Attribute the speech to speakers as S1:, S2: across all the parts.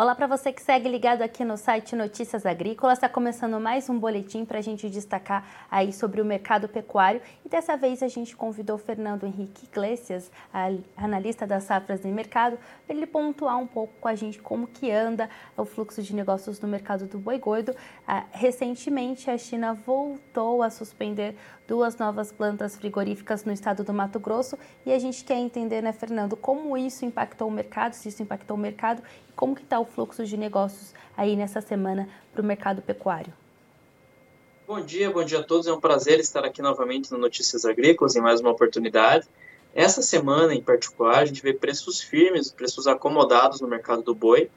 S1: Olá para você que segue ligado aqui no site Notícias Agrícolas. Está começando mais um boletim para a gente destacar aí sobre o mercado pecuário. E dessa vez a gente convidou Fernando Henrique Iglesias, analista das safras de mercado, para ele pontuar um pouco com a gente como que anda o fluxo de negócios no mercado do boi gordo. Ah, recentemente a China voltou a suspender duas novas plantas frigoríficas no estado do Mato Grosso e a gente quer entender, né, Fernando, como isso impactou o mercado, se isso impactou o mercado e como que está o fluxo de negócios aí nessa semana para o mercado pecuário.
S2: Bom dia, bom dia a todos. É um prazer estar aqui novamente no Notícias Agrícolas em mais uma oportunidade. Essa semana, em particular, a gente vê preços firmes, preços acomodados no mercado do boi,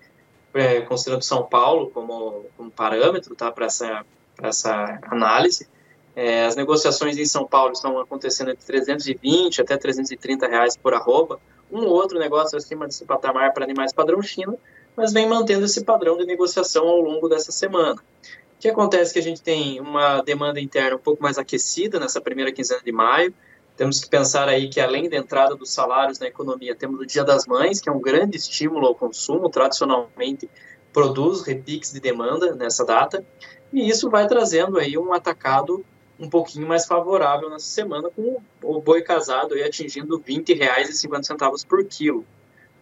S2: é, considerando São Paulo como, como parâmetro tá, para essa, essa análise. É, as negociações em São Paulo estão acontecendo entre 320 até 330 reais por arroba. Um outro negócio acima desse patamar para animais padrão China, mas vem mantendo esse padrão de negociação ao longo dessa semana. O que acontece é que a gente tem uma demanda interna um pouco mais aquecida nessa primeira quinzena de maio. Temos que pensar aí que além da entrada dos salários na economia, temos o Dia das Mães, que é um grande estímulo ao consumo, tradicionalmente produz repiques de demanda nessa data, e isso vai trazendo aí um atacado um pouquinho mais favorável nessa semana, com o boi casado aí atingindo R$ 20,50 por quilo.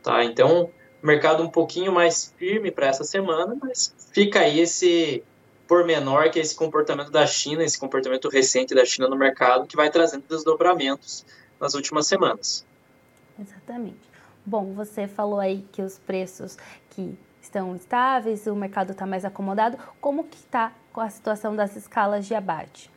S2: Tá? Então, mercado um pouquinho mais firme para essa semana, mas fica aí esse pormenor que é esse comportamento da China, esse comportamento recente da China no mercado, que vai trazendo desdobramentos nas últimas semanas.
S1: Exatamente. Bom, você falou aí que os preços que estão estáveis, o mercado está mais acomodado. Como que está com a situação das escalas de abate?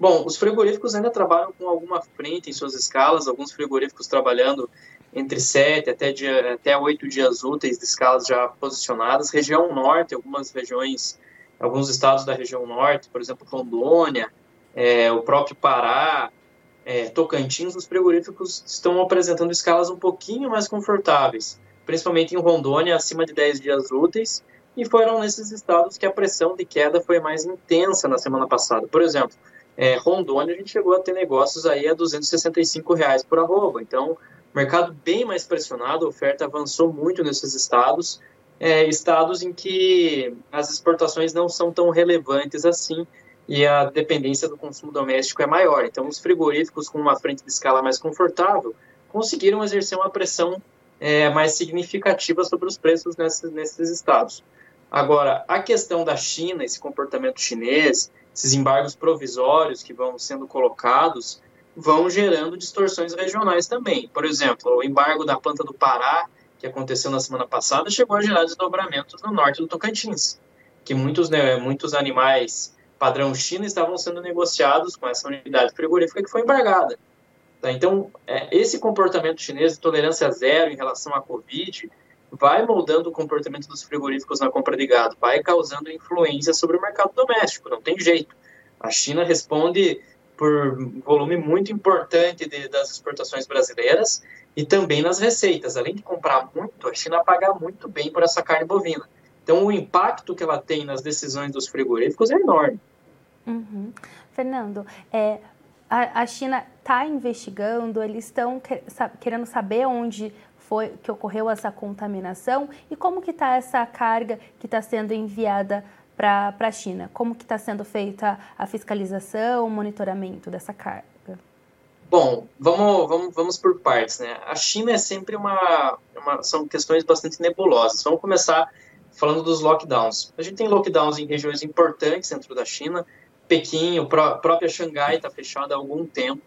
S2: Bom, os frigoríficos ainda trabalham com alguma frente em suas escalas, alguns frigoríficos trabalhando entre sete até, dia, até oito dias úteis de escalas já posicionadas. Região norte, algumas regiões, alguns estados da região norte, por exemplo, Rondônia, é, o próprio Pará, é, Tocantins, os frigoríficos estão apresentando escalas um pouquinho mais confortáveis, principalmente em Rondônia, acima de 10 dias úteis, e foram nesses estados que a pressão de queda foi mais intensa na semana passada. Por exemplo, é, Rondônia, a gente chegou a ter negócios aí a 265 reais por arroba. Então, mercado bem mais pressionado, a oferta avançou muito nesses estados, é, estados em que as exportações não são tão relevantes assim e a dependência do consumo doméstico é maior. Então, os frigoríficos com uma frente de escala mais confortável conseguiram exercer uma pressão é, mais significativa sobre os preços nesses, nesses estados. Agora, a questão da China, esse comportamento chinês, esses embargos provisórios que vão sendo colocados vão gerando distorções regionais também. Por exemplo, o embargo da planta do Pará, que aconteceu na semana passada, chegou a gerar desdobramentos no norte do Tocantins, que muitos, né, muitos animais padrão China estavam sendo negociados com essa unidade frigorífica que foi embargada. Tá? Então, é, esse comportamento chinês de tolerância zero em relação à Covid vai moldando o comportamento dos frigoríficos na compra de gado, vai causando influência sobre o mercado doméstico, não tem jeito. A China responde por volume muito importante de, das exportações brasileiras e também nas receitas. Além de comprar muito, a China paga muito bem por essa carne bovina. Então, o impacto que ela tem nas decisões dos frigoríficos é enorme.
S1: Uhum. Fernando, é, a, a China está investigando, eles estão querendo saber onde foi que ocorreu essa contaminação e como que está essa carga que está sendo enviada para a China? Como que está sendo feita a fiscalização, o monitoramento dessa carga?
S2: Bom, vamos, vamos, vamos por partes, né? A China é sempre uma, uma, são questões bastante nebulosas. Vamos começar falando dos lockdowns. A gente tem lockdowns em regiões importantes dentro da China. Pequim, a própria Xangai está fechada há algum tempo.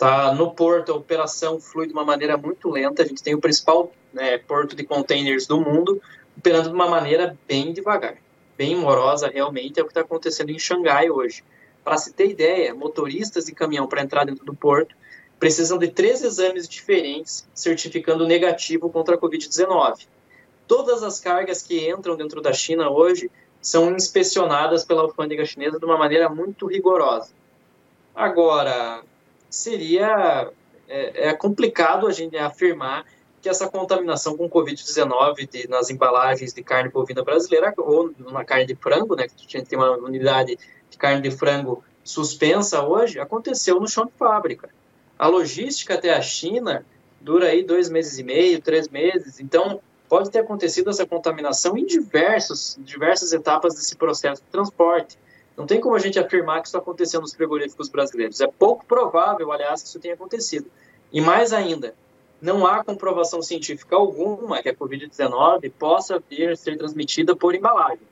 S2: Tá? No porto, a operação flui de uma maneira muito lenta. A gente tem o principal né, porto de containers do mundo operando de uma maneira bem devagar, bem morosa realmente. É o que está acontecendo em Xangai hoje. Para se ter ideia, motoristas de caminhão para entrar dentro do porto precisam de três exames diferentes certificando negativo contra a Covid-19. Todas as cargas que entram dentro da China hoje são inspecionadas pela alfândega chinesa de uma maneira muito rigorosa. Agora, seria é, é complicado a gente afirmar que essa contaminação com Covid-19 nas embalagens de carne bovina brasileira ou na carne de frango, né, que a gente tem uma unidade de carne de frango suspensa hoje, aconteceu no chão de fábrica. A logística até a China dura aí dois meses e meio, três meses, então pode ter acontecido essa contaminação em diversos, diversas etapas desse processo de transporte. Não tem como a gente afirmar que isso aconteceu nos frigoríficos brasileiros. É pouco provável, aliás, que isso tenha acontecido. E mais ainda, não há comprovação científica alguma que a Covid-19 possa vir a ser transmitida por embalagens.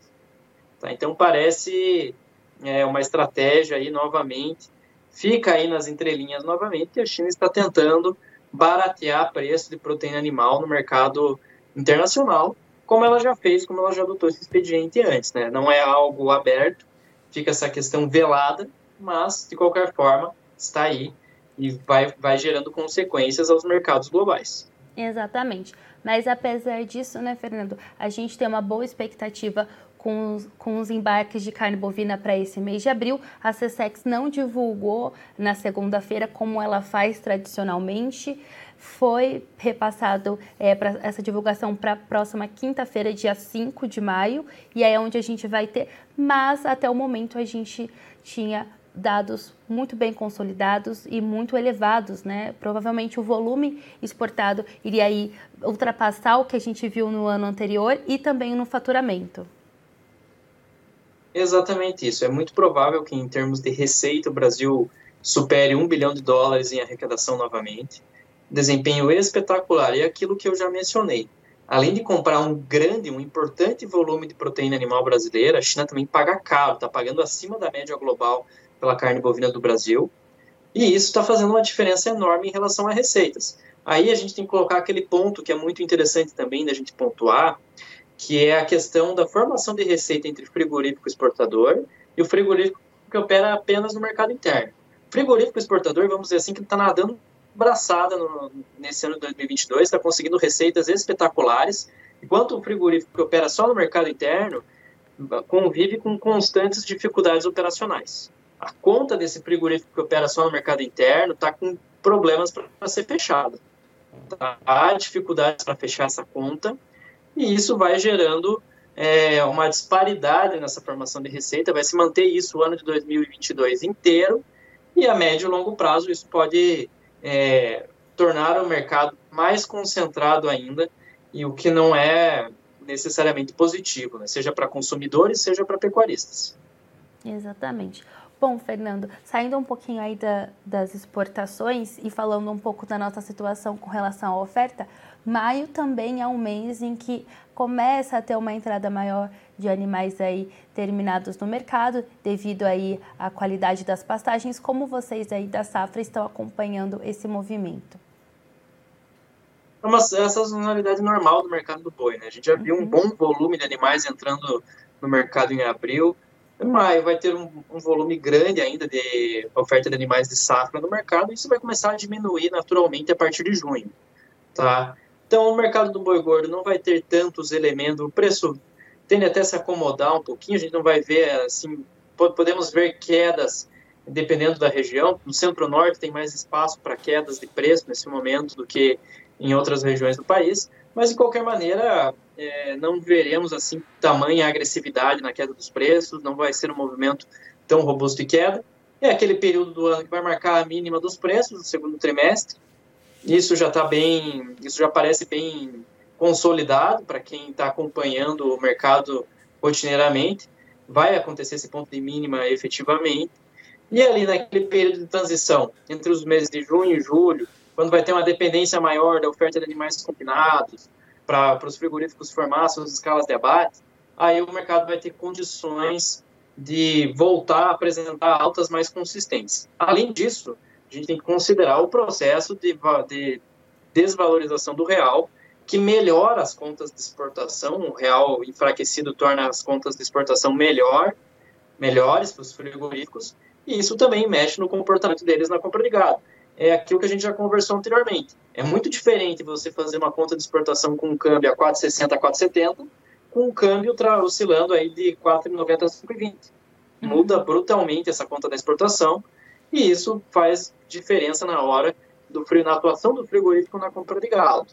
S2: Tá? Então, parece é, uma estratégia aí, novamente, fica aí nas entrelinhas novamente, que a China está tentando baratear preço de proteína animal no mercado internacional, como ela já fez, como ela já adotou esse expediente antes. Né? Não é algo aberto, fica essa questão velada, mas, de qualquer forma, está aí e vai, vai gerando consequências aos mercados globais.
S1: Exatamente. Mas apesar disso, né, Fernando, a gente tem uma boa expectativa com os, com os embarques de carne bovina para esse mês de abril. A CSEX não divulgou na segunda-feira como ela faz tradicionalmente. Foi repassado é, para essa divulgação para a próxima quinta-feira, dia 5 de maio, e aí é onde a gente vai ter. Mas até o momento a gente tinha dados muito bem consolidados e muito elevados, né? Provavelmente o volume exportado iria aí ultrapassar o que a gente viu no ano anterior e também no faturamento.
S2: Exatamente isso. É muito provável que, em termos de receita, o Brasil supere um bilhão de dólares em arrecadação novamente. Desempenho espetacular. E é aquilo que eu já mencionei. Além de comprar um grande, um importante volume de proteína animal brasileira, a China também paga caro, está pagando acima da média global pela carne bovina do Brasil. E isso está fazendo uma diferença enorme em relação a receitas. Aí a gente tem que colocar aquele ponto que é muito interessante também da gente pontuar, que é a questão da formação de receita entre frigorífico exportador e o frigorífico que opera apenas no mercado interno. Frigorífico exportador, vamos dizer assim, que está nadando braçada no, nesse ano de 2022, está conseguindo receitas espetaculares, enquanto o frigorífico que opera só no mercado interno convive com constantes dificuldades operacionais a conta desse frigorífico que opera só no mercado interno está com problemas para ser fechada. Tá? Há dificuldades para fechar essa conta e isso vai gerando é, uma disparidade nessa formação de receita, vai se manter isso o ano de 2022 inteiro e a médio e longo prazo isso pode é, tornar o mercado mais concentrado ainda e o que não é necessariamente positivo, né? seja para consumidores, seja para pecuaristas.
S1: Exatamente. Bom, Fernando, saindo um pouquinho aí da, das exportações e falando um pouco da nossa situação com relação à oferta, maio também é um mês em que começa a ter uma entrada maior de animais aí terminados no mercado, devido aí à qualidade das pastagens. Como vocês aí da safra estão acompanhando esse movimento?
S2: É uma, essa sazonalidade normal do mercado do boi, né? A gente já viu um uhum. bom volume de animais entrando no mercado em abril, maio vai ter um, um, volume grande ainda de oferta de animais de safra no mercado, e isso vai começar a diminuir naturalmente a partir de junho, tá? Então, o mercado do boi gordo não vai ter tantos elementos, o preço tende até se acomodar um pouquinho, a gente não vai ver, assim, podemos ver quedas dependendo da região. No centro-norte tem mais espaço para quedas de preço nesse momento do que em outras regiões do país, mas de qualquer maneira é, não veremos assim tamanha agressividade na queda dos preços, não vai ser um movimento tão robusto de queda. É aquele período do ano que vai marcar a mínima dos preços, no segundo trimestre. Isso já está bem, isso já parece bem consolidado para quem está acompanhando o mercado rotineiramente. Vai acontecer esse ponto de mínima efetivamente. E ali naquele período de transição, entre os meses de junho e julho, quando vai ter uma dependência maior da oferta de animais confinados, para os frigoríficos formar suas escalas de abate, aí o mercado vai ter condições de voltar a apresentar altas mais consistentes. Além disso, a gente tem que considerar o processo de, de desvalorização do real, que melhora as contas de exportação, o real enfraquecido torna as contas de exportação melhor, melhores para os frigoríficos, e isso também mexe no comportamento deles na compra de gado é aquilo que a gente já conversou anteriormente. É muito diferente você fazer uma conta de exportação com um câmbio a 4,60 a 4,70, com um câmbio oscilando aí de 4,90 a 5,20. Uhum. Muda brutalmente essa conta da exportação e isso faz diferença na hora do frio, na atuação do frigorífico na compra de gado.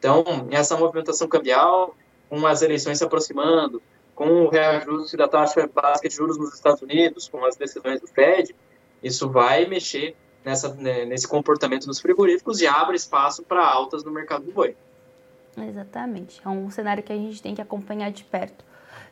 S2: Então, essa movimentação cambial, com as eleições se aproximando, com o reajuste da taxa básica de juros nos Estados Unidos, com as decisões do Fed, isso vai mexer nessa, né, nesse comportamento dos frigoríficos e abre espaço para altas no mercado do boi.
S1: Exatamente. É um cenário que a gente tem que acompanhar de perto.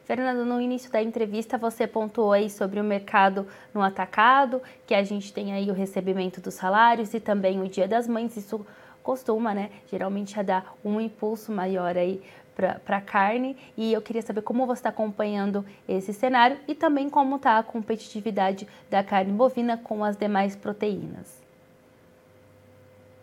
S1: Fernando, no início da entrevista você pontuou aí sobre o mercado no atacado, que a gente tem aí o recebimento dos salários e também o Dia das Mães. Isso costuma, né, geralmente a dar um impulso maior aí para a carne. E eu queria saber como você está acompanhando esse cenário e também como está a competitividade da carne bovina com as demais proteínas.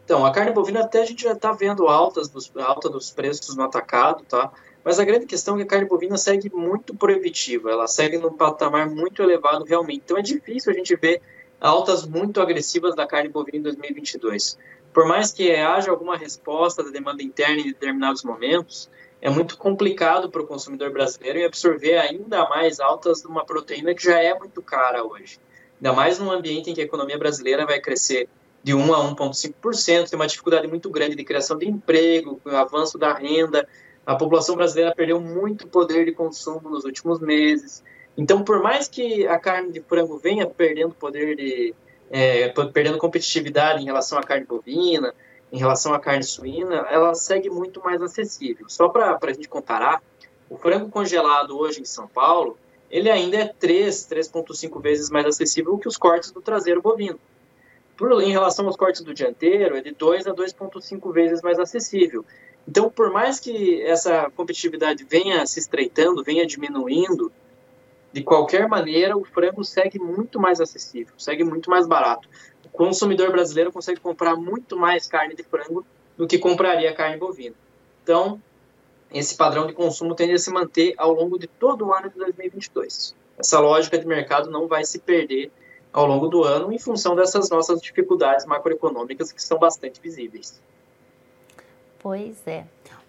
S2: Então, a carne bovina até a gente já está vendo altas dos, alta dos preços no atacado, tá? Mas a grande questão é que a carne bovina segue muito proibitiva, ela segue num patamar muito elevado realmente. Então é difícil a gente ver altas muito agressivas da carne bovina em 2022. Por mais que haja alguma resposta da demanda interna em determinados momentos, é muito complicado para o consumidor brasileiro absorver ainda mais altas de uma proteína que já é muito cara hoje. Ainda mais num ambiente em que a economia brasileira vai crescer de 1 a 1,5%, tem uma dificuldade muito grande de criação de emprego, avanço da renda, a população brasileira perdeu muito poder de consumo nos últimos meses. Então, por mais que a carne de frango venha perdendo poder de. É, perdendo competitividade em relação à carne bovina, em relação à carne suína, ela segue muito mais acessível. Só para a gente comparar, o frango congelado hoje em São Paulo, ele ainda é 3, 3,5 vezes mais acessível que os cortes do traseiro bovino. Por, em relação aos cortes do dianteiro, é de 2 a 2,5 vezes mais acessível. Então, por mais que essa competitividade venha se estreitando, venha diminuindo, de qualquer maneira, o frango segue muito mais acessível, segue muito mais barato. Consumidor brasileiro consegue comprar muito mais carne de frango do que compraria carne bovina. Então, esse padrão de consumo tende a se manter ao longo de todo o ano de 2022. Essa lógica de mercado não vai se perder ao longo do ano em função dessas nossas dificuldades macroeconômicas que são bastante visíveis.
S1: Pois é.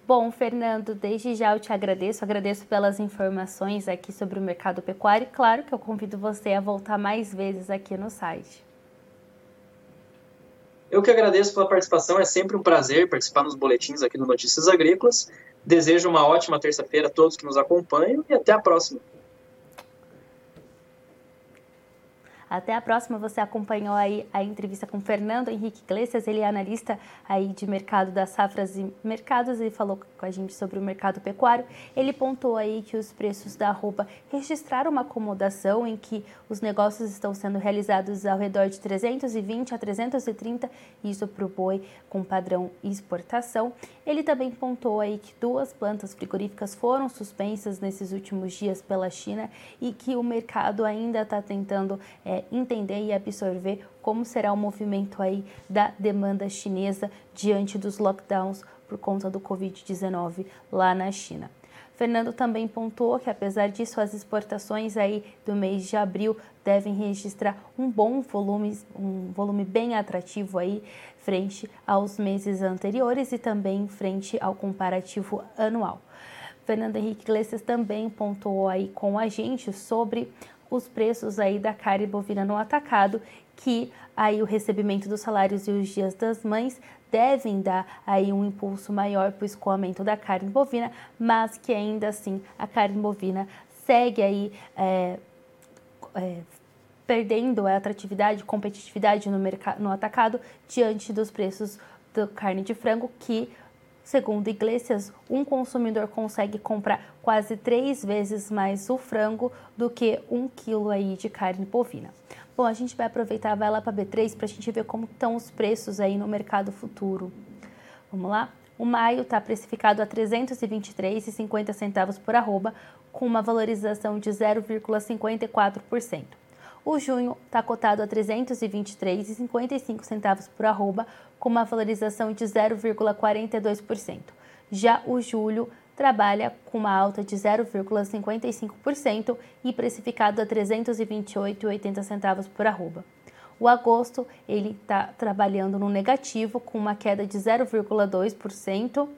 S1: Bom, Fernando, desde já eu te agradeço, agradeço pelas informações aqui sobre o mercado pecuário e claro que eu convido você a voltar mais vezes aqui no site.
S2: Eu que agradeço pela participação, é sempre um prazer participar nos boletins aqui do Notícias Agrícolas. Desejo uma ótima terça-feira a todos que nos acompanham e até a próxima.
S1: Até a próxima. Você acompanhou aí a entrevista com Fernando Henrique Iglesias, ele é analista aí de mercado das safras e mercados e falou com a gente sobre o mercado pecuário. Ele pontuou aí que os preços da arroba registraram uma acomodação em que os negócios estão sendo realizados ao redor de 320 a 330, isso para o boi com padrão exportação. Ele também pontuou aí que duas plantas frigoríficas foram suspensas nesses últimos dias pela China e que o mercado ainda está tentando é, entender e absorver como será o movimento aí da demanda chinesa diante dos lockdowns por conta do Covid-19 lá na China. Fernando também pontuou que, apesar disso, as exportações aí do mês de abril devem registrar um bom volume, um volume bem atrativo aí frente aos meses anteriores e também frente ao comparativo anual. Fernando Henrique Iglesias também pontuou aí com a gente sobre os preços aí da carne bovina no atacado, que aí o recebimento dos salários e os dias das mães devem dar aí um impulso maior para o escoamento da carne bovina, mas que ainda assim a carne bovina segue aí é, é, perdendo a atratividade, competitividade no, mercado, no atacado diante dos preços da carne de frango que Segundo Iglesias, um consumidor consegue comprar quase três vezes mais o frango do que um quilo aí de carne bovina. Bom, a gente vai aproveitar, vai lá para B3 para a gente ver como estão os preços aí no mercado futuro. Vamos lá? O maio está precificado a R$ 323,50 por arroba, com uma valorização de 0,54%. O junho está cotado a R$ 323,55 por arroba, com uma valorização de 0,42%. Já o julho trabalha com uma alta de 0,55% e precificado a R$ 328,80 por arroba. O agosto ele está trabalhando no negativo com uma queda de 0,2%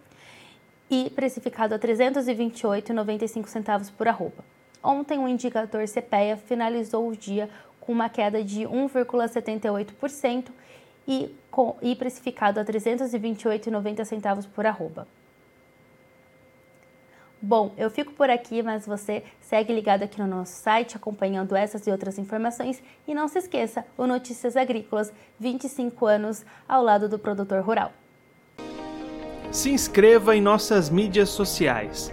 S1: e precificado a R$ 328,95 por arroba. Ontem, o indicador CPEA finalizou o dia com uma queda de 1,78% e, com, e precificado a R$ 328,90 por arroba. Bom, eu fico por aqui, mas você segue ligado aqui no nosso site, acompanhando essas e outras informações. E não se esqueça, o Notícias Agrícolas, 25 anos ao lado do produtor rural.
S3: Se inscreva em nossas mídias sociais.